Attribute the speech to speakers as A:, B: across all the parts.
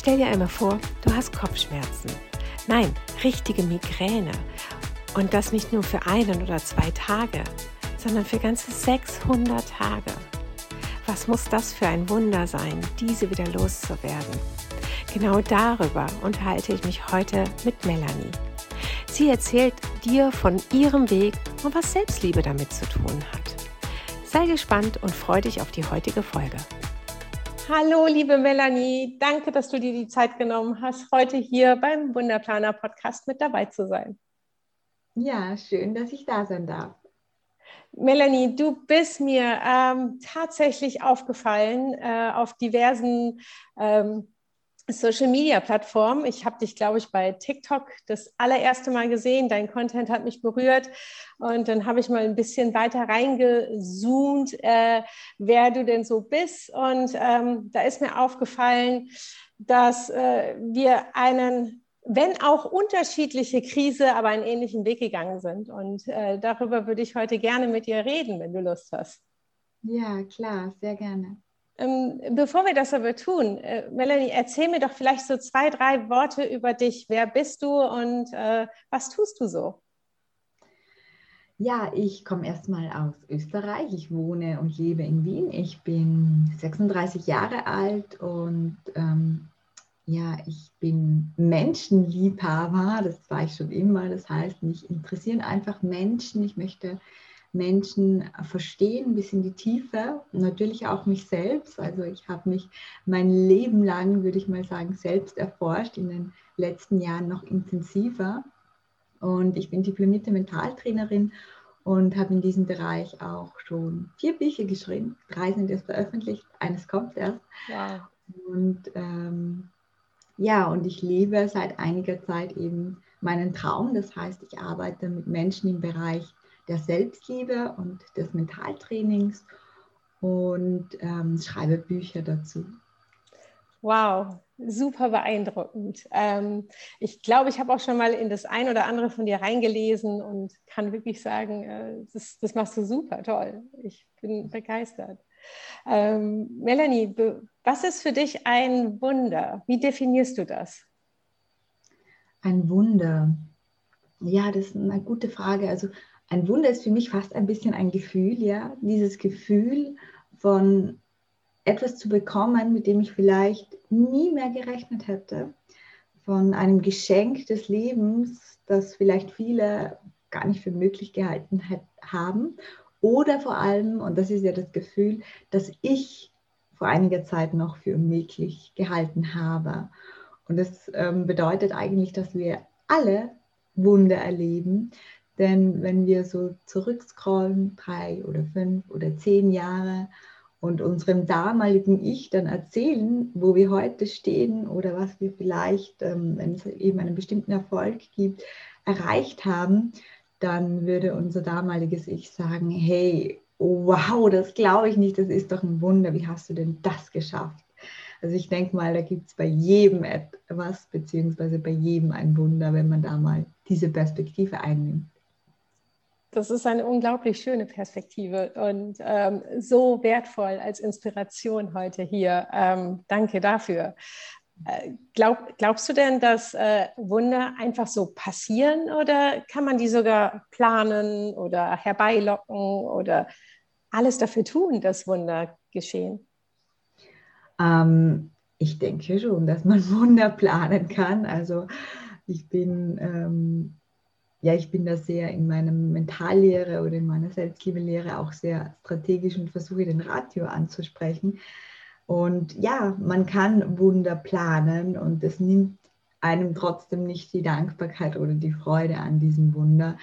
A: Stell dir einmal vor, du hast Kopfschmerzen. Nein, richtige Migräne. Und das nicht nur für einen oder zwei Tage, sondern für ganze 600 Tage. Was muss das für ein Wunder sein, diese wieder loszuwerden? Genau darüber unterhalte ich mich heute mit Melanie. Sie erzählt dir von ihrem Weg und was Selbstliebe damit zu tun hat. Sei gespannt und freu dich auf die heutige Folge. Hallo, liebe Melanie, danke, dass du dir die Zeit genommen hast, heute hier beim Wunderplaner Podcast mit dabei zu sein.
B: Ja, schön, dass ich da sein darf.
A: Melanie, du bist mir ähm, tatsächlich aufgefallen äh, auf diversen ähm, Social-Media-Plattformen. Ich habe dich, glaube ich, bei TikTok das allererste Mal gesehen. Dein Content hat mich berührt. Und dann habe ich mal ein bisschen weiter reingezoomt, äh, wer du denn so bist. Und ähm, da ist mir aufgefallen, dass äh, wir einen wenn auch unterschiedliche Krise, aber einen ähnlichen Weg gegangen sind. Und äh, darüber würde ich heute gerne mit dir reden, wenn du Lust hast.
B: Ja, klar, sehr gerne.
A: Ähm, bevor wir das aber tun, äh, Melanie, erzähl mir doch vielleicht so zwei, drei Worte über dich. Wer bist du und äh, was tust du so?
B: Ja, ich komme erstmal aus Österreich. Ich wohne und lebe in Wien. Ich bin 36 Jahre alt und ähm, ja, ich bin Menschenliebhaber, das war ich schon immer. Das heißt, mich interessieren einfach Menschen. Ich möchte Menschen verstehen, bis in die Tiefe. Natürlich auch mich selbst. Also ich habe mich mein Leben lang, würde ich mal sagen, selbst erforscht, in den letzten Jahren noch intensiver. Und ich bin diplomierte Mentaltrainerin und habe in diesem Bereich auch schon vier Bücher geschrieben. Drei sind erst veröffentlicht, eines kommt erst. Wow. Und ähm, ja, und ich lebe seit einiger Zeit eben meinen Traum. Das heißt, ich arbeite mit Menschen im Bereich der Selbstliebe und des Mentaltrainings und ähm, schreibe Bücher dazu.
A: Wow, super beeindruckend. Ähm, ich glaube, ich habe auch schon mal in das ein oder andere von dir reingelesen und kann wirklich sagen, äh, das, das machst du super toll. Ich bin begeistert. Ähm, Melanie, was ist für dich ein Wunder? Wie definierst du das?
B: Ein Wunder. Ja, das ist eine gute Frage. Also ein Wunder ist für mich fast ein bisschen ein Gefühl, ja. Dieses Gefühl von etwas zu bekommen, mit dem ich vielleicht nie mehr gerechnet hätte. Von einem Geschenk des Lebens, das vielleicht viele gar nicht für möglich gehalten haben oder vor allem, und das ist ja das Gefühl, dass ich vor einiger Zeit noch für unmöglich gehalten habe. Und das ähm, bedeutet eigentlich, dass wir alle Wunder erleben. Denn wenn wir so zurückscrollen, drei oder fünf oder zehn Jahre, und unserem damaligen Ich dann erzählen, wo wir heute stehen oder was wir vielleicht, ähm, wenn es eben einen bestimmten Erfolg gibt, erreicht haben, dann würde unser damaliges Ich sagen, hey, wow, das glaube ich nicht, das ist doch ein Wunder, wie hast du denn das geschafft? Also ich denke mal, da gibt es bei jedem etwas, beziehungsweise bei jedem ein Wunder, wenn man da mal diese Perspektive einnimmt.
A: Das ist eine unglaublich schöne Perspektive und ähm, so wertvoll als Inspiration heute hier. Ähm, danke dafür. Äh, glaub, glaubst du denn, dass äh, Wunder einfach so passieren oder kann man die sogar planen oder herbeilocken oder alles dafür tun, dass Wunder geschehen?
B: Ähm, ich denke schon, dass man Wunder planen kann. Also ich bin, ähm, ja, ich bin da sehr in meiner Mentallehre oder in meiner Selbstliebelehre auch sehr strategisch und versuche den Ratio anzusprechen. Und ja, man kann Wunder planen und es nimmt einem trotzdem nicht die Dankbarkeit oder die Freude an diesem Wunder.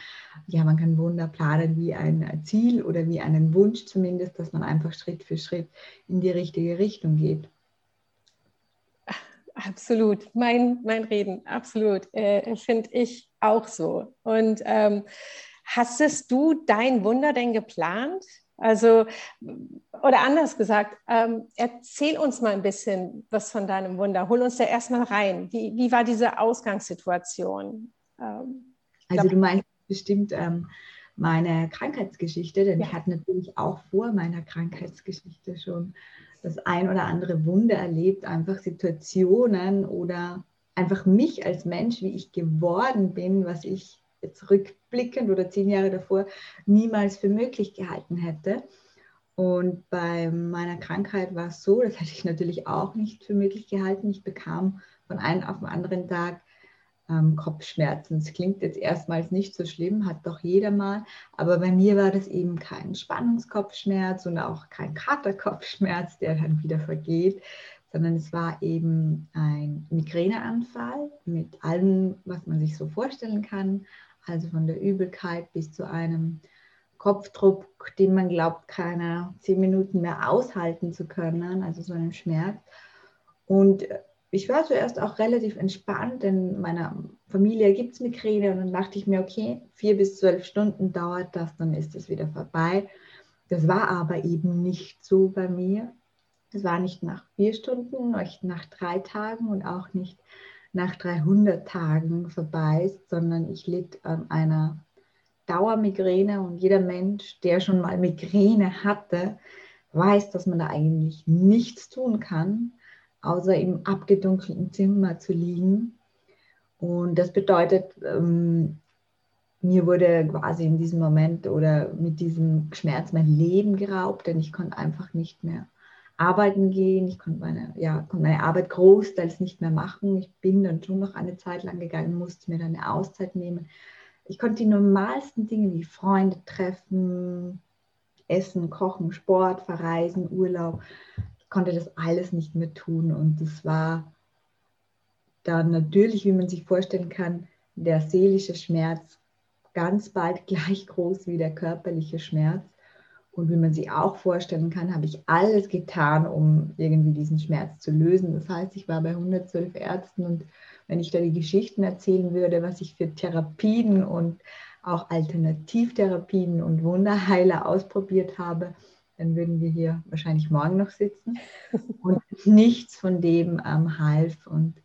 B: Ja, man kann Wunder planen wie ein Ziel oder wie einen Wunsch zumindest, dass man einfach Schritt für Schritt in die richtige Richtung geht.
A: absolut. Mein, mein Reden, absolut. Äh, Finde ich auch so. Und ähm, hastest du dein Wunder denn geplant? Also, oder anders gesagt, ähm, erzähl uns mal ein bisschen was von deinem Wunder. Hol uns da erstmal rein. Wie, wie war diese Ausgangssituation?
B: Ähm, also, glaub, du meinst bestimmt ähm, meine Krankheitsgeschichte, denn ja. ich hatte natürlich auch vor meiner Krankheitsgeschichte schon das ein oder andere Wunder erlebt, einfach Situationen oder einfach mich als Mensch, wie ich geworden bin, was ich jetzt rückblickend oder zehn Jahre davor niemals für möglich gehalten hätte. Und bei meiner Krankheit war es so, das hätte ich natürlich auch nicht für möglich gehalten. Ich bekam von einem auf den anderen Tag ähm, Kopfschmerzen. Das klingt jetzt erstmals nicht so schlimm, hat doch jeder mal. Aber bei mir war das eben kein Spannungskopfschmerz und auch kein Katerkopfschmerz, der dann wieder vergeht, sondern es war eben ein Migräneanfall mit allem, was man sich so vorstellen kann also von der Übelkeit bis zu einem Kopfdruck, den man glaubt, keiner zehn Minuten mehr aushalten zu können, also so einem Schmerz. Und ich war zuerst auch relativ entspannt, denn in meiner Familie gibt es Migräne und dann dachte ich mir, okay, vier bis zwölf Stunden dauert das, dann ist es wieder vorbei. Das war aber eben nicht so bei mir. Es war nicht nach vier Stunden, nicht nach drei Tagen und auch nicht nach 300 Tagen vorbei sondern ich litt an einer Dauermigräne und jeder Mensch, der schon mal Migräne hatte, weiß, dass man da eigentlich nichts tun kann, außer im abgedunkelten Zimmer zu liegen. Und das bedeutet, ähm, mir wurde quasi in diesem Moment oder mit diesem Schmerz mein Leben geraubt, denn ich konnte einfach nicht mehr arbeiten gehen. Ich konnte meine, ja, konnte meine Arbeit großteils nicht mehr machen. Ich bin dann schon noch eine Zeit lang gegangen, musste mir dann eine Auszeit nehmen. Ich konnte die normalsten Dinge wie Freunde treffen, Essen, Kochen, Sport, Verreisen, Urlaub. Ich konnte das alles nicht mehr tun. Und das war dann natürlich, wie man sich vorstellen kann, der seelische Schmerz ganz bald gleich groß wie der körperliche Schmerz. Und wie man sich auch vorstellen kann, habe ich alles getan, um irgendwie diesen Schmerz zu lösen. Das heißt, ich war bei 112 Ärzten und wenn ich da die Geschichten erzählen würde, was ich für Therapien und auch Alternativtherapien und Wunderheiler ausprobiert habe, dann würden wir hier wahrscheinlich morgen noch sitzen. Und nichts von dem ähm, half. Und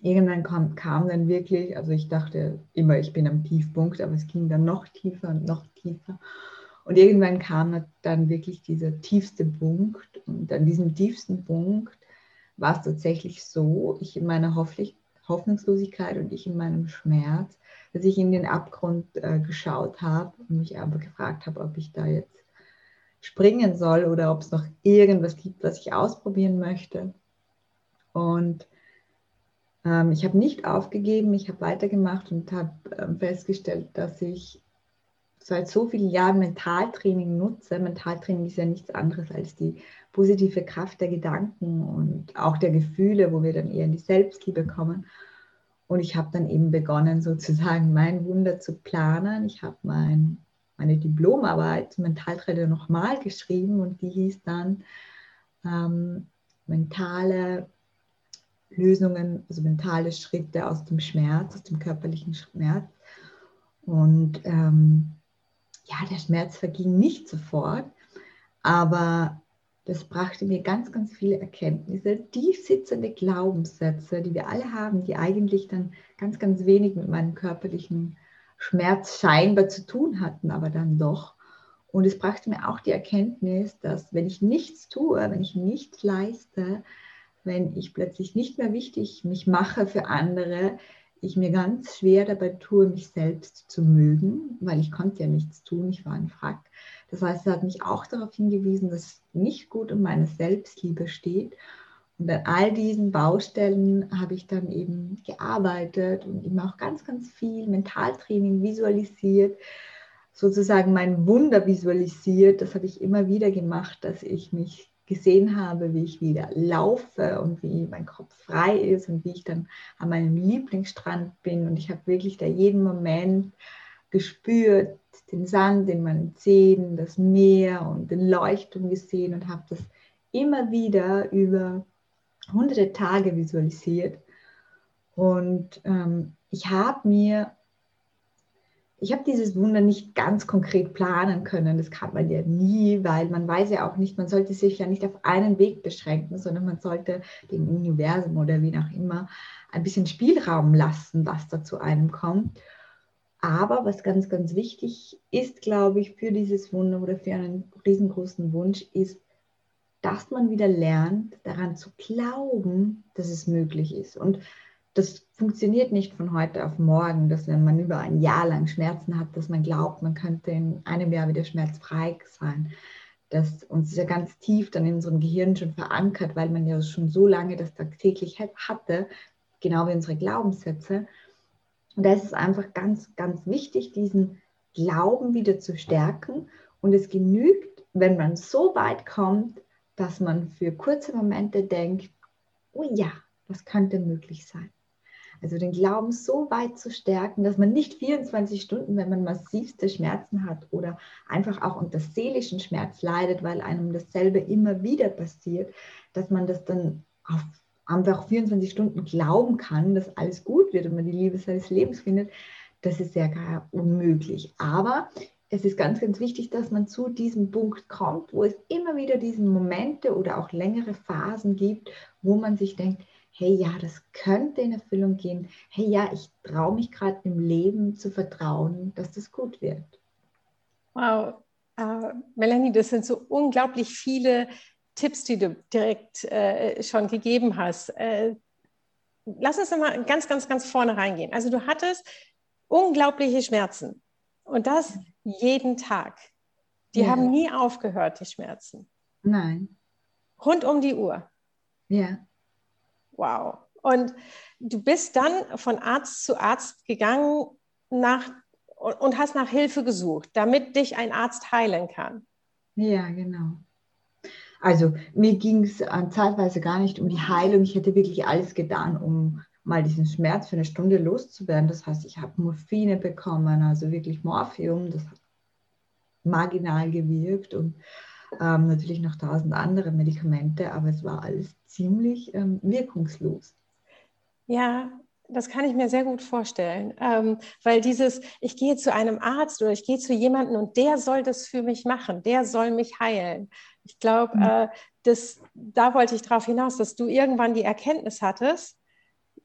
B: irgendwann kam, kam dann wirklich, also ich dachte immer, ich bin am Tiefpunkt, aber es ging dann noch tiefer und noch tiefer. Und irgendwann kam dann wirklich dieser tiefste Punkt. Und an diesem tiefsten Punkt war es tatsächlich so, ich in meiner Hoffnungslosigkeit und ich in meinem Schmerz, dass ich in den Abgrund äh, geschaut habe und mich aber gefragt habe, ob ich da jetzt springen soll oder ob es noch irgendwas gibt, was ich ausprobieren möchte. Und ähm, ich habe nicht aufgegeben, ich habe weitergemacht und habe ähm, festgestellt, dass ich seit so vielen Jahren Mentaltraining nutze. Mentaltraining ist ja nichts anderes als die positive Kraft der Gedanken und auch der Gefühle, wo wir dann eher in die Selbstliebe kommen. Und ich habe dann eben begonnen, sozusagen mein Wunder zu planen. Ich habe mein, meine Diplomarbeit zum Mentaltrainer nochmal geschrieben und die hieß dann ähm, mentale Lösungen, also mentale Schritte aus dem Schmerz, aus dem körperlichen Schmerz. Und ähm, ja, der Schmerz verging nicht sofort, aber das brachte mir ganz, ganz viele Erkenntnisse, tief sitzende Glaubenssätze, die wir alle haben, die eigentlich dann ganz, ganz wenig mit meinem körperlichen Schmerz scheinbar zu tun hatten, aber dann doch. Und es brachte mir auch die Erkenntnis, dass wenn ich nichts tue, wenn ich nichts leiste, wenn ich plötzlich nicht mehr wichtig mich mache für andere, ich mir ganz schwer dabei tue, mich selbst zu mögen, weil ich konnte ja nichts tun, ich war ein Frack. Das heißt, er hat mich auch darauf hingewiesen, dass es nicht gut um meine Selbstliebe steht. Und an all diesen Baustellen habe ich dann eben gearbeitet und eben auch ganz, ganz viel Mentaltraining visualisiert, sozusagen mein Wunder visualisiert. Das habe ich immer wieder gemacht, dass ich mich gesehen habe, wie ich wieder laufe und wie mein Kopf frei ist und wie ich dann an meinem Lieblingsstrand bin. Und ich habe wirklich da jeden Moment gespürt, den Sand in meinen Zähnen, das Meer und den Leuchtturm gesehen und habe das immer wieder über hunderte Tage visualisiert. Und ähm, ich habe mir, ich habe dieses Wunder nicht ganz konkret planen können. Das kann man ja nie, weil man weiß ja auch nicht, man sollte sich ja nicht auf einen Weg beschränken, sondern man sollte dem Universum oder wie auch immer ein bisschen Spielraum lassen, was da zu einem kommt. Aber was ganz, ganz wichtig ist, glaube ich, für dieses Wunder oder für einen riesengroßen Wunsch, ist, dass man wieder lernt, daran zu glauben, dass es möglich ist. Und das funktioniert nicht von heute auf morgen, dass wenn man über ein Jahr lang Schmerzen hat, dass man glaubt, man könnte in einem Jahr wieder schmerzfrei sein. Das uns ist ja ganz tief dann in unserem Gehirn schon verankert, weil man ja schon so lange das tagtäglich hatte, genau wie unsere Glaubenssätze. Und da ist es einfach ganz, ganz wichtig, diesen Glauben wieder zu stärken. Und es genügt, wenn man so weit kommt, dass man für kurze Momente denkt, oh ja, das könnte möglich sein. Also den Glauben so weit zu stärken, dass man nicht 24 Stunden, wenn man massivste Schmerzen hat oder einfach auch unter seelischen Schmerz leidet, weil einem dasselbe immer wieder passiert, dass man das dann auf einfach 24 Stunden glauben kann, dass alles gut wird und man die Liebe seines Lebens findet, das ist ja gar unmöglich. Aber es ist ganz, ganz wichtig, dass man zu diesem Punkt kommt, wo es immer wieder diese Momente oder auch längere Phasen gibt, wo man sich denkt, hey ja, das könnte in Erfüllung gehen. Hey ja, ich traue mich gerade im Leben zu vertrauen, dass das gut wird.
A: Wow, uh, Melanie, das sind so unglaublich viele Tipps, die du direkt äh, schon gegeben hast. Äh, lass uns nochmal ganz, ganz, ganz vorne reingehen. Also du hattest unglaubliche Schmerzen und das jeden Tag. Die ja. haben nie aufgehört, die Schmerzen.
B: Nein.
A: Rund um die Uhr.
B: Ja.
A: Wow. Und du bist dann von Arzt zu Arzt gegangen nach, und hast nach Hilfe gesucht, damit dich ein Arzt heilen kann.
B: Ja, genau. Also mir ging es äh, zeitweise gar nicht um die Heilung. Ich hätte wirklich alles getan, um mal diesen Schmerz für eine Stunde loszuwerden. Das heißt, ich habe Morphine bekommen, also wirklich Morphium. Das hat marginal gewirkt und ähm, natürlich noch tausend andere Medikamente, aber es war alles ziemlich ähm, wirkungslos.
A: Ja, das kann ich mir sehr gut vorstellen, ähm, weil dieses, ich gehe zu einem Arzt oder ich gehe zu jemandem und der soll das für mich machen, der soll mich heilen. Ich glaube, mhm. äh, da wollte ich darauf hinaus, dass du irgendwann die Erkenntnis hattest,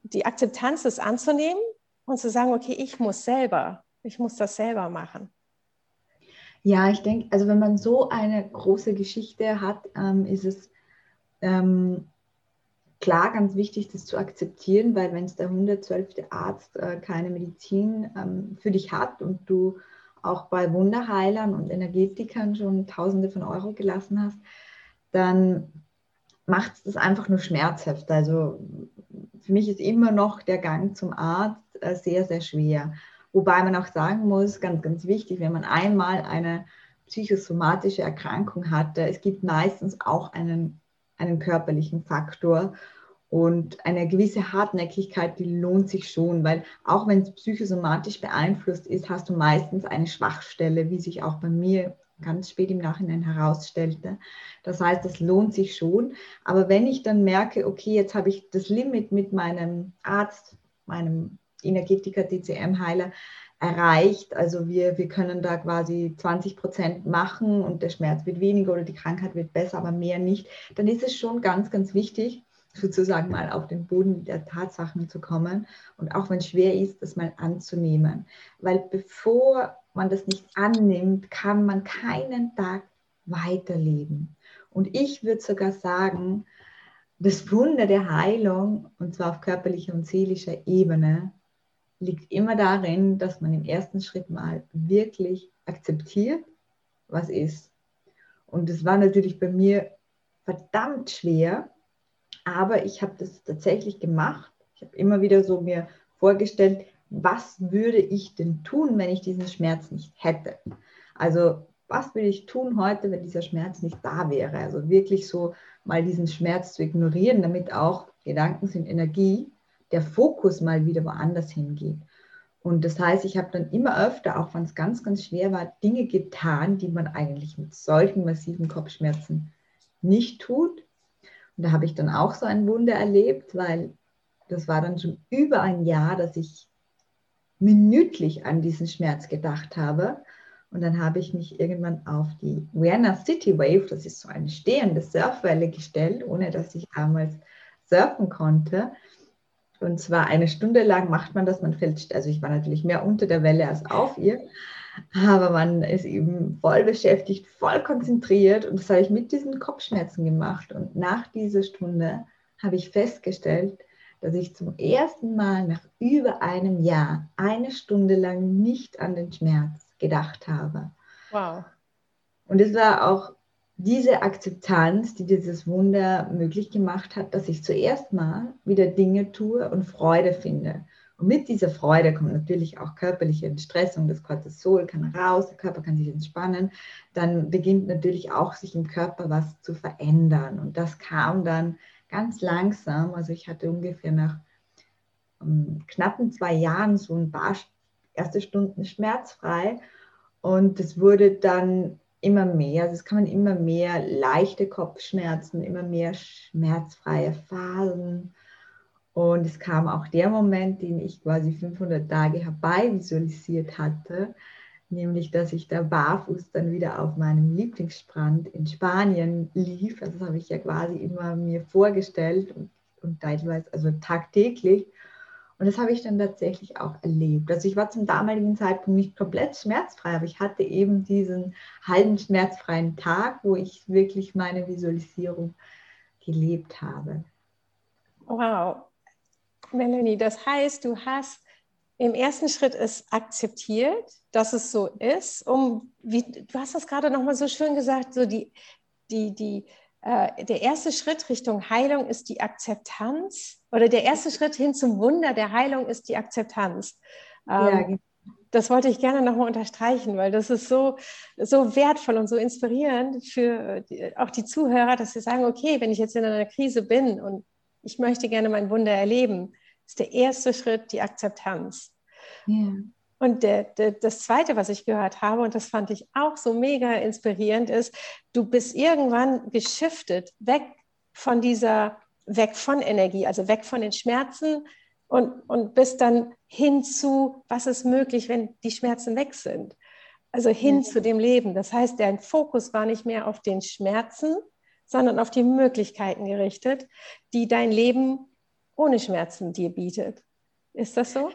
A: die Akzeptanz ist anzunehmen und zu sagen, okay, ich muss selber, ich muss das selber machen.
B: Ja, ich denke, also wenn man so eine große Geschichte hat, ähm, ist es ähm, klar ganz wichtig, das zu akzeptieren, weil wenn es der 112. Arzt äh, keine Medizin ähm, für dich hat und du auch bei Wunderheilern und Energetikern schon Tausende von Euro gelassen hast, dann macht es das einfach nur schmerzhaft. Also für mich ist immer noch der Gang zum Arzt äh, sehr, sehr schwer. Wobei man auch sagen muss, ganz, ganz wichtig, wenn man einmal eine psychosomatische Erkrankung hatte, es gibt meistens auch einen, einen körperlichen Faktor. Und eine gewisse Hartnäckigkeit, die lohnt sich schon, weil auch wenn es psychosomatisch beeinflusst ist, hast du meistens eine Schwachstelle, wie sich auch bei mir ganz spät im Nachhinein herausstellte. Das heißt, das lohnt sich schon. Aber wenn ich dann merke, okay, jetzt habe ich das Limit mit meinem Arzt, meinem Energetiker, DCM-Heiler erreicht, also wir, wir können da quasi 20 Prozent machen und der Schmerz wird weniger oder die Krankheit wird besser, aber mehr nicht, dann ist es schon ganz, ganz wichtig, sozusagen mal auf den Boden der Tatsachen zu kommen und auch wenn es schwer ist, das mal anzunehmen. Weil bevor man das nicht annimmt, kann man keinen Tag weiterleben. Und ich würde sogar sagen, das Wunder der Heilung, und zwar auf körperlicher und seelischer Ebene, liegt immer darin, dass man im ersten Schritt mal wirklich akzeptiert, was ist. Und das war natürlich bei mir verdammt schwer, aber ich habe das tatsächlich gemacht. Ich habe immer wieder so mir vorgestellt, was würde ich denn tun, wenn ich diesen Schmerz nicht hätte? Also was würde ich tun heute, wenn dieser Schmerz nicht da wäre? Also wirklich so mal diesen Schmerz zu ignorieren, damit auch Gedanken sind Energie, der Fokus mal wieder woanders hingeht. Und das heißt, ich habe dann immer öfter, auch wenn es ganz, ganz schwer war, Dinge getan, die man eigentlich mit solchen massiven Kopfschmerzen nicht tut, Und da habe ich dann auch so ein Wunder erlebt, weil das war dann schon über ein Jahr, dass ich minütlich an diesen Schmerz gedacht habe. Und dann habe ich mich irgendwann auf die Vienna City Wave, das ist so eine stehende Surfwelle, gestellt, ohne dass ich damals surfen konnte. Und zwar eine Stunde lang macht man das, man fällt, also ich war natürlich mehr unter der Welle als auf ihr, aber man ist eben voll beschäftigt, voll konzentriert und das habe ich mit diesen Kopfschmerzen gemacht. Und nach dieser Stunde habe ich festgestellt, dass ich zum ersten Mal nach über einem Jahr eine Stunde lang nicht an den Schmerz gedacht habe.
A: Wow.
B: Und es war auch diese Akzeptanz, die dieses Wunder möglich gemacht hat, dass ich zuerst mal wieder Dinge tue und Freude finde. Und mit dieser Freude kommt natürlich auch körperliche Entstressung, das Cortisol kann raus, der Körper kann sich entspannen, dann beginnt natürlich auch sich im Körper was zu verändern. Und das kam dann ganz langsam, also ich hatte ungefähr nach um, ähm, knappen zwei Jahren so ein paar erste Stunden schmerzfrei und es wurde dann immer mehr, also es kamen immer mehr leichte Kopfschmerzen, immer mehr schmerzfreie Phasen. Und es kam auch der Moment, den ich quasi 500 Tage herbei visualisiert hatte, nämlich dass ich da barfuß dann wieder auf meinem Lieblingsstrand in Spanien lief. Also das habe ich ja quasi immer mir vorgestellt und, und teilweise, also tagtäglich. Und das habe ich dann tatsächlich auch erlebt. Also ich war zum damaligen Zeitpunkt nicht komplett schmerzfrei, aber ich hatte eben diesen halben schmerzfreien Tag, wo ich wirklich meine Visualisierung gelebt habe.
A: Wow. Melanie, das heißt, du hast im ersten Schritt es akzeptiert, dass es so ist, um, wie, du hast das gerade nochmal so schön gesagt, so die, die, die, der erste Schritt Richtung Heilung ist die Akzeptanz oder der erste Schritt hin zum Wunder der Heilung ist die Akzeptanz. Ähm, ja, genau. Das wollte ich gerne nochmal unterstreichen, weil das ist so, so wertvoll und so inspirierend für die, auch die Zuhörer, dass sie sagen, okay, wenn ich jetzt in einer Krise bin und ich möchte gerne mein Wunder erleben, ist der erste Schritt die Akzeptanz. Ja. Und der, der, das Zweite, was ich gehört habe, und das fand ich auch so mega inspirierend, ist, du bist irgendwann geschiftet, weg von dieser, weg von Energie, also weg von den Schmerzen und, und bist dann hin zu, was ist möglich, wenn die Schmerzen weg sind. Also hin ja. zu dem Leben. Das heißt, dein Fokus war nicht mehr auf den Schmerzen, sondern auf die Möglichkeiten gerichtet, die dein Leben ohne Schmerzen dir bietet. Ist das so?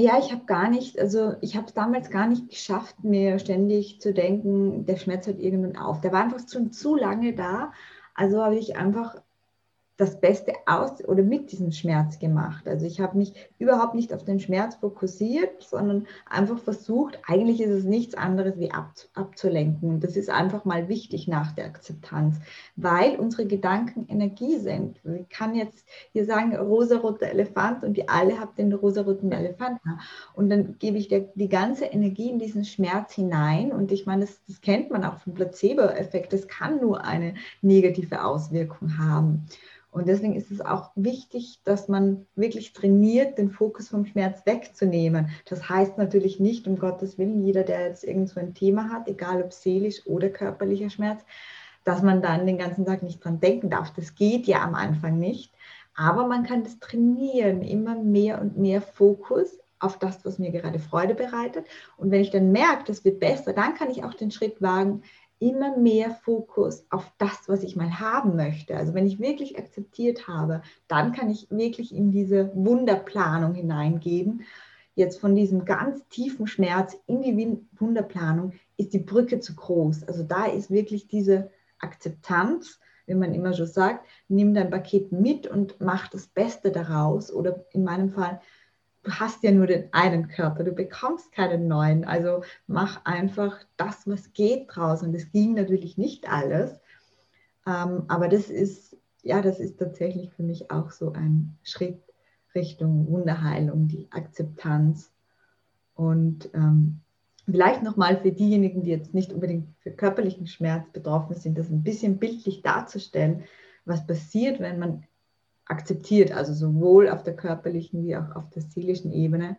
B: Ja, ich habe gar nicht, also ich habe es damals gar nicht geschafft, mir ständig zu denken, der Schmerz hört irgendwann auf. Der war einfach schon zu lange da. Also habe ich einfach das Beste aus oder mit diesem Schmerz gemacht. Also ich habe mich überhaupt nicht auf den Schmerz fokussiert, sondern einfach versucht, eigentlich ist es nichts anderes wie ab, abzulenken. Und das ist einfach mal wichtig nach der Akzeptanz, weil unsere Gedanken Energie sind. Ich kann jetzt hier sagen, rosaroter Elefant und ihr alle habt den rosaroten Elefanten. Und dann gebe ich der, die ganze Energie in diesen Schmerz hinein. Und ich meine, das, das kennt man auch vom Placebo-Effekt. Das kann nur eine negative Auswirkung haben. Und deswegen ist es auch wichtig, dass man wirklich trainiert, den Fokus vom Schmerz wegzunehmen. Das heißt natürlich nicht, um Gottes Willen, jeder, der jetzt irgend so ein Thema hat, egal ob seelisch oder körperlicher Schmerz, dass man dann den ganzen Tag nicht dran denken darf. Das geht ja am Anfang nicht. Aber man kann das trainieren, immer mehr und mehr Fokus auf das, was mir gerade Freude bereitet. Und wenn ich dann merke, das wird besser, dann kann ich auch den Schritt wagen, immer mehr Fokus auf das, was ich mal haben möchte. Also wenn ich wirklich akzeptiert habe, dann kann ich wirklich in diese Wunderplanung hineingeben. Jetzt von diesem ganz tiefen Schmerz in die Wunderplanung ist die Brücke zu groß. Also da ist wirklich diese Akzeptanz, wie man immer schon sagt, nimm dein Paket mit und mach das Beste daraus. Oder in meinem Fall, du hast ja nur den einen Körper, du bekommst keinen neuen. Also mach einfach das, was geht draus. Und es ging natürlich nicht alles. Ähm, aber das ist, ja, das ist tatsächlich für mich auch so ein Schritt Richtung Wunderheilung, die Akzeptanz. Und ähm, vielleicht nochmal für diejenigen, die jetzt nicht unbedingt für körperlichen Schmerz betroffen sind, das ein bisschen bildlich darzustellen, was passiert, wenn man akzeptiert, also sowohl auf der körperlichen wie auch auf der seelischen Ebene.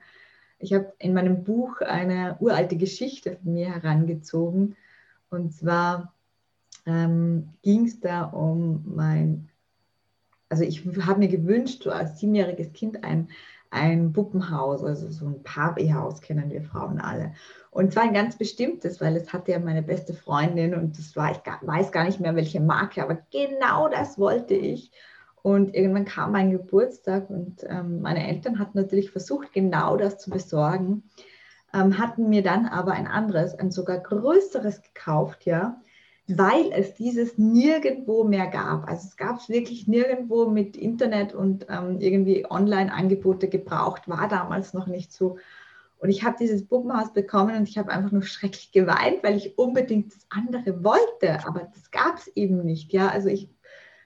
B: Ich habe in meinem Buch eine uralte Geschichte von mir herangezogen. Und zwar ähm, ging es da um mein also ich habe mir gewünscht, so als siebenjähriges Kind ein, ein Puppenhaus, also so ein Barbie-Haus kennen wir Frauen alle. Und zwar ein ganz bestimmtes, weil es hatte ja meine beste Freundin und das war, ich weiß gar nicht mehr welche Marke, aber genau das wollte ich. Und irgendwann kam mein Geburtstag und ähm, meine Eltern hatten natürlich versucht, genau das zu besorgen, ähm, hatten mir dann aber ein anderes, ein sogar größeres gekauft, ja, weil es dieses nirgendwo mehr gab. Also es gab es wirklich nirgendwo mit Internet und ähm, irgendwie Online-Angebote gebraucht, war damals noch nicht so. Und ich habe dieses Puppenhaus bekommen und ich habe einfach nur schrecklich geweint, weil ich unbedingt das andere wollte. Aber das gab es eben nicht. Ja, also ich.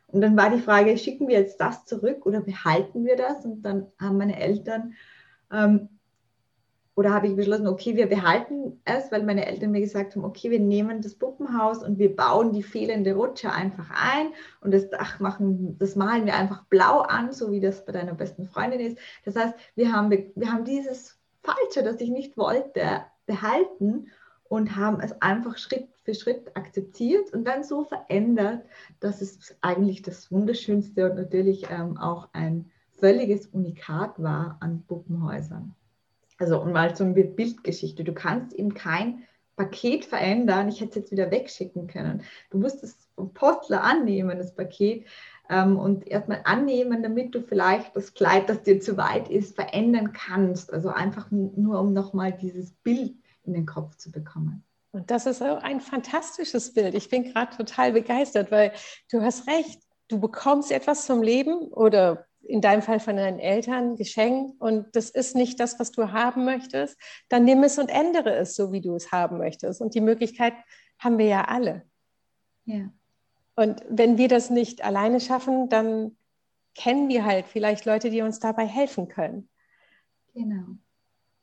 B: Und dann war die Frage, schicken wir jetzt das zurück oder behalten wir das? Und dann haben meine Eltern ähm, oder habe ich beschlossen, okay, wir behalten es, weil meine Eltern mir gesagt haben, okay, wir nehmen das Puppenhaus und wir bauen die fehlende Rutsche einfach ein und das Dach machen, das malen wir einfach blau an, so wie das bei deiner besten Freundin ist. Das heißt, wir haben, wir haben dieses Falsche, das ich nicht wollte, behalten und haben es einfach Schritt für Schritt akzeptiert und dann so verändert, dass es eigentlich das Wunderschönste und natürlich ähm, auch ein völliges Unikat war an Puppenhäusern. Also und mal so eine Bildgeschichte. Du kannst eben kein Paket verändern. Ich hätte es jetzt wieder wegschicken können. Du musst es vom Postler annehmen, das Paket, ähm, und erstmal annehmen, damit du vielleicht das Kleid, das dir zu weit ist, verändern kannst. Also einfach nur, um nochmal dieses Bild in den Kopf zu bekommen.
A: Und das ist ein fantastisches Bild. Ich bin gerade total begeistert, weil du hast recht. Du bekommst etwas zum Leben oder in deinem Fall von deinen Eltern geschenkt und das ist nicht das, was du haben möchtest, dann nimm es und ändere es so, wie du es haben möchtest. Und die Möglichkeit haben wir ja alle. Ja. Und wenn wir das nicht alleine schaffen, dann kennen wir halt vielleicht Leute, die uns dabei helfen können. Genau.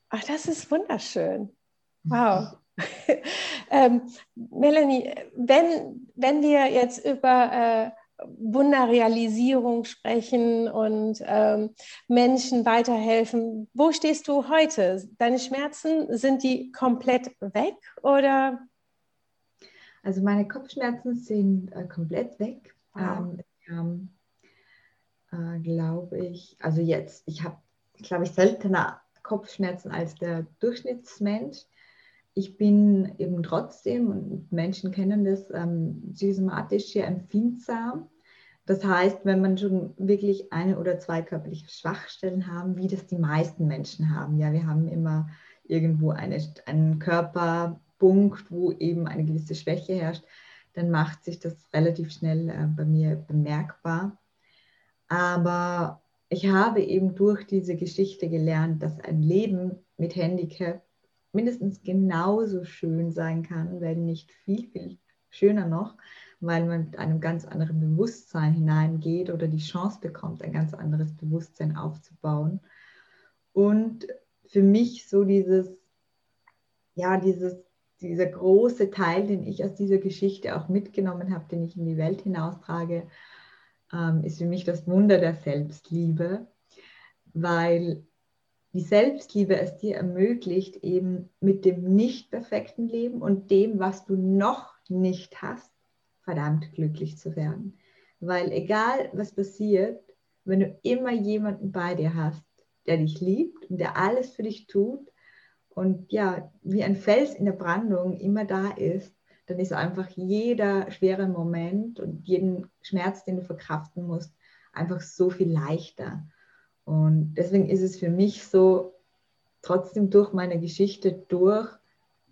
A: Ach, das ist wunderschön. Wow. ähm, Melanie, wenn, wenn wir jetzt über äh, Wunderrealisierung sprechen und ähm, Menschen weiterhelfen. Wo stehst du heute? Deine Schmerzen, sind die komplett weg oder?
B: Also meine Kopfschmerzen sind äh, komplett weg. Ah. Ähm, ähm, äh, glaube ich, also jetzt, ich habe, glaube ich, seltener Kopfschmerzen als der Durchschnittsmensch ich bin eben trotzdem, und Menschen kennen das, ähm, psychosomatisch sehr empfindsam. Das heißt, wenn man schon wirklich eine oder zwei körperliche Schwachstellen haben, wie das die meisten Menschen haben, ja, wir haben immer irgendwo eine, einen Körperpunkt, wo eben eine gewisse Schwäche herrscht, dann macht sich das relativ schnell äh, bei mir bemerkbar. Aber ich habe eben durch diese Geschichte gelernt, dass ein Leben mit Handicap mindestens genauso schön sein kann, wenn nicht viel, viel schöner noch, weil man mit einem ganz anderen Bewusstsein hineingeht oder die Chance bekommt, ein ganz anderes Bewusstsein aufzubauen. Und für mich so dieses, ja, dieses, dieser große Teil, den ich aus dieser Geschichte auch mitgenommen habe, den ich in die Welt hinaustrage, ähm, ist für mich das Wunder der Selbstliebe, weil die Selbstliebe es dir ermöglicht, eben mit dem nicht perfekten Leben und dem, was du noch nicht hast, verdammt glücklich zu werden. Weil egal was passiert, wenn du immer jemanden bei dir hast, der dich liebt und der alles für dich tut und ja, wie ein Fels in der Brandung immer da ist, dann ist einfach jeder schwere Moment und jeden Schmerz, den du verkraften musst, einfach so viel leichter. Und deswegen ist es für mich so, trotzdem durch meine Geschichte durch,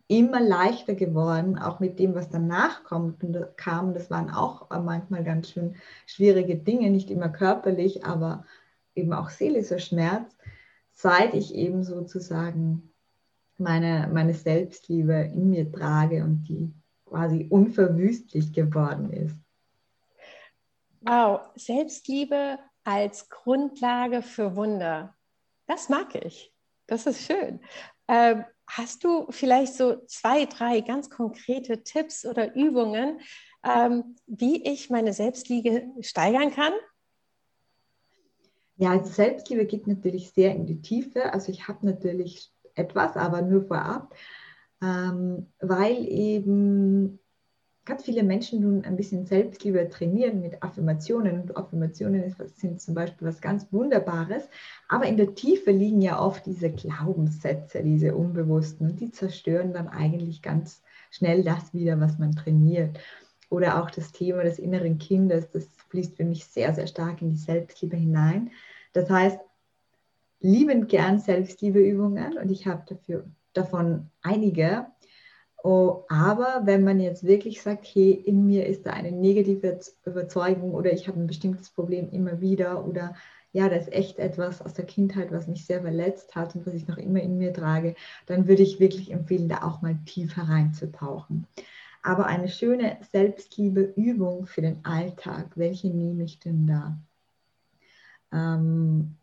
B: immer leichter geworden, auch mit dem, was danach kommt kam. Das waren auch manchmal ganz schön schwierige Dinge, nicht immer körperlich, aber eben auch seelischer Schmerz, seit ich eben sozusagen meine, meine Selbstliebe in mir trage und die quasi unverwüstlich geworden ist.
A: Wow, Selbstliebe als Grundlage für Wunder. Das mag ich. Das ist schön. Ähm, hast du vielleicht so zwei, drei ganz konkrete Tipps oder Übungen, ähm, wie ich meine Selbstliebe steigern kann?
B: Ja, also Selbstliebe geht natürlich sehr in die Tiefe. Also ich habe natürlich etwas, aber nur vorab, ähm, weil eben ganz viele Menschen nun ein bisschen Selbstliebe trainieren mit Affirmationen. Und Affirmationen sind zum Beispiel was ganz Wunderbares. Aber in der Tiefe liegen ja oft diese Glaubenssätze, diese Unbewussten. Und die zerstören dann eigentlich ganz schnell das wieder, was man trainiert. Oder auch das Thema des inneren Kindes, das fließt für mich sehr, sehr stark in die Selbstliebe hinein. Das heißt, liebend gern Selbstliebeübungen und ich habe dafür davon einige Oh, aber wenn man jetzt wirklich sagt, hey, in mir ist da eine negative Überzeugung oder ich habe ein bestimmtes Problem immer wieder oder ja, da ist echt etwas aus der Kindheit, was mich sehr verletzt hat und was ich noch immer in mir trage, dann würde ich wirklich empfehlen, da auch mal tiefer reinzutauchen. Aber eine schöne Selbstliebeübung für den Alltag, welche nehme ich denn da? Ähm,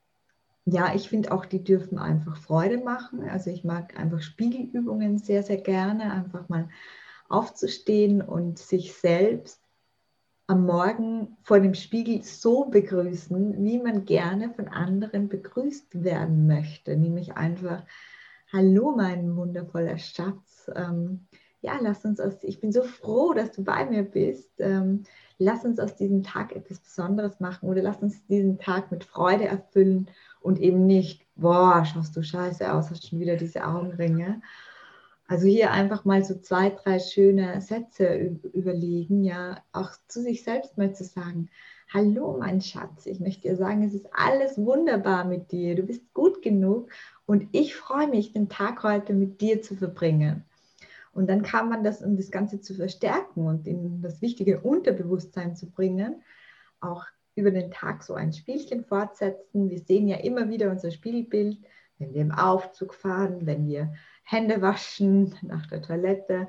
B: ja, ich finde auch, die dürfen einfach Freude machen. Also ich mag einfach Spiegelübungen sehr, sehr gerne. Einfach mal aufzustehen und sich selbst am Morgen vor dem Spiegel so begrüßen, wie man gerne von anderen begrüßt werden möchte. Nämlich einfach, hallo mein wundervoller Schatz. Ähm, ja, lass uns aus, ich bin so froh, dass du bei mir bist. Ähm, lass uns aus diesem Tag etwas Besonderes machen oder lass uns diesen Tag mit Freude erfüllen und eben nicht, boah, schaust du scheiße aus, hast schon wieder diese Augenringe. Also hier einfach mal so zwei, drei schöne Sätze überlegen, ja, auch zu sich selbst mal zu sagen, hallo mein Schatz, ich möchte dir sagen, es ist alles wunderbar mit dir, du bist gut genug und ich freue mich, den Tag heute mit dir zu verbringen. Und dann kann man das, um das Ganze zu verstärken und in das wichtige Unterbewusstsein zu bringen, auch über den Tag so ein Spielchen fortsetzen. Wir sehen ja immer wieder unser Spiegelbild, wenn wir im Aufzug fahren, wenn wir Hände waschen nach der Toilette.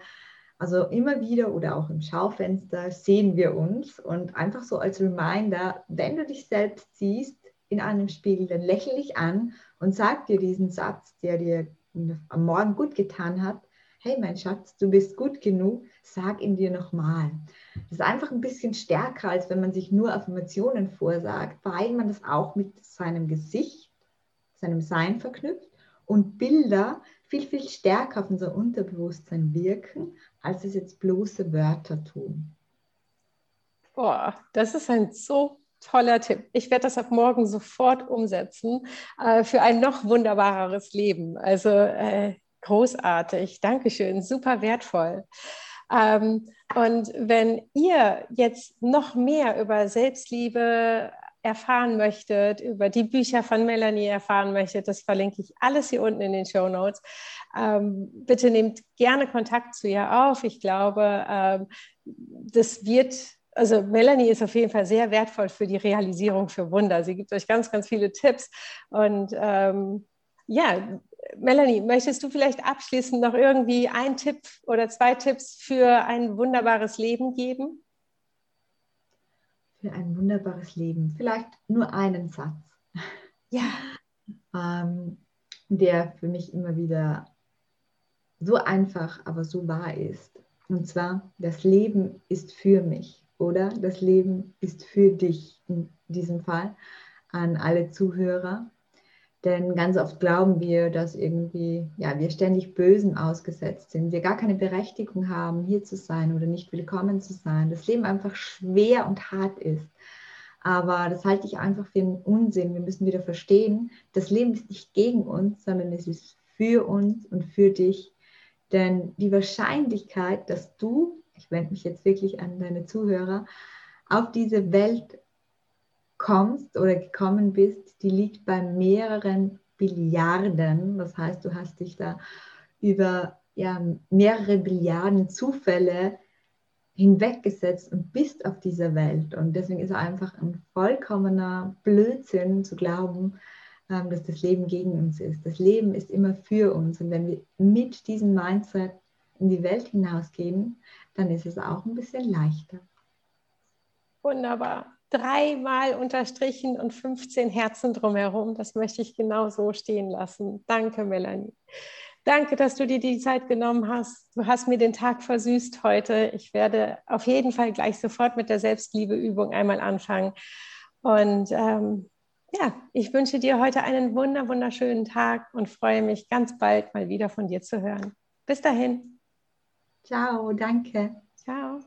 B: Also immer wieder oder auch im Schaufenster sehen wir uns und einfach so als Reminder, wenn du dich selbst siehst in einem Spiegel, dann lächle dich an und sag dir diesen Satz, der dir am Morgen gut getan hat hey mein Schatz, du bist gut genug, sag ihn dir nochmal. Das ist einfach ein bisschen stärker, als wenn man sich nur Affirmationen vorsagt, weil man das auch mit seinem Gesicht, seinem Sein verknüpft und Bilder viel, viel stärker auf unser Unterbewusstsein wirken, als es jetzt bloße Wörter tun.
A: Boah, das ist ein so toller Tipp. Ich werde das ab morgen sofort umsetzen äh, für ein noch wunderbareres Leben. Also äh, Großartig, Dankeschön, super wertvoll. Ähm, und wenn ihr jetzt noch mehr über Selbstliebe erfahren möchtet, über die Bücher von Melanie erfahren möchtet, das verlinke ich alles hier unten in den Show Notes. Ähm, bitte nehmt gerne Kontakt zu ihr auf. Ich glaube, ähm, das wird also Melanie ist auf jeden Fall sehr wertvoll für die Realisierung für Wunder. Sie gibt euch ganz, ganz viele Tipps und ähm, ja, Melanie, möchtest du vielleicht abschließend noch irgendwie einen Tipp oder zwei Tipps für ein wunderbares Leben geben?
B: Für ein wunderbares Leben. Vielleicht nur einen Satz.
A: Ja.
B: ähm, der für mich immer wieder so einfach, aber so wahr ist. Und zwar, das Leben ist für mich oder das Leben ist für dich in diesem Fall an alle Zuhörer. Denn ganz oft glauben wir, dass irgendwie, ja, wir ständig Bösen ausgesetzt sind, wir gar keine Berechtigung haben, hier zu sein oder nicht willkommen zu sein, das Leben einfach schwer und hart ist. Aber das halte ich einfach für einen Unsinn. Wir müssen wieder verstehen, das Leben ist nicht gegen uns, sondern es ist für uns und für dich. Denn die Wahrscheinlichkeit, dass du, ich wende mich jetzt wirklich an deine Zuhörer, auf diese Welt kommst oder gekommen bist, die liegt bei mehreren Billiarden. Das heißt, du hast dich da über ja, mehrere Billiarden Zufälle hinweggesetzt und bist auf dieser Welt. Und deswegen ist es einfach ein vollkommener Blödsinn zu glauben, ähm, dass das Leben gegen uns ist. Das Leben ist immer für uns. Und wenn wir mit diesem Mindset in die Welt hinausgehen, dann ist es auch ein bisschen leichter.
A: Wunderbar dreimal unterstrichen und 15 Herzen drumherum. Das möchte ich genau so stehen lassen. Danke, Melanie. Danke, dass du dir die Zeit genommen hast. Du hast mir den Tag versüßt heute. Ich werde auf jeden Fall gleich sofort mit der Selbstliebeübung einmal anfangen. Und ähm, ja, ich wünsche dir heute einen wunder, wunderschönen Tag und freue mich ganz bald mal wieder von dir zu hören. Bis dahin.
B: Ciao, danke.
A: Ciao.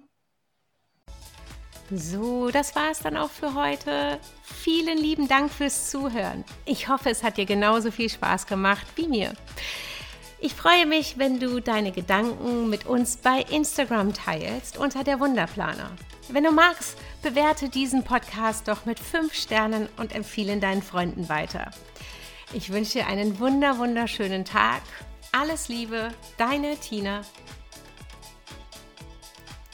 A: So, das war es dann auch für heute. Vielen lieben Dank fürs Zuhören. Ich hoffe, es hat dir genauso viel Spaß gemacht wie mir. Ich freue mich, wenn du deine Gedanken mit uns bei Instagram teilst unter der Wunderplaner. Wenn du magst, bewerte diesen Podcast doch mit 5 Sternen und empfehle deinen Freunden weiter. Ich wünsche dir einen wunder wunderschönen Tag. Alles Liebe, deine Tina.